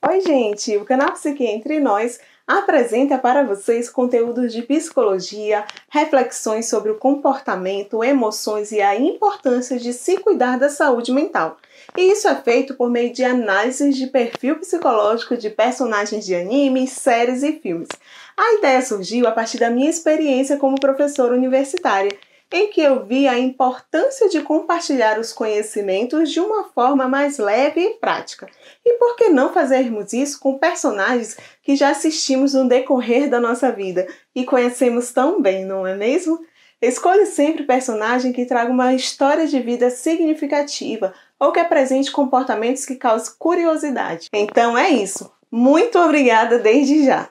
Oi, gente! O canal Psique Entre Nós apresenta para vocês conteúdos de psicologia, reflexões sobre o comportamento, emoções e a importância de se cuidar da saúde mental. E isso é feito por meio de análises de perfil psicológico de personagens de animes, séries e filmes. A ideia surgiu a partir da minha experiência como professora universitária em que eu vi a importância de compartilhar os conhecimentos de uma forma mais leve e prática. E por que não fazermos isso com personagens que já assistimos no decorrer da nossa vida e conhecemos tão bem, não é mesmo? Escolha sempre personagem que traga uma história de vida significativa ou que apresente comportamentos que causem curiosidade. Então é isso. Muito obrigada desde já!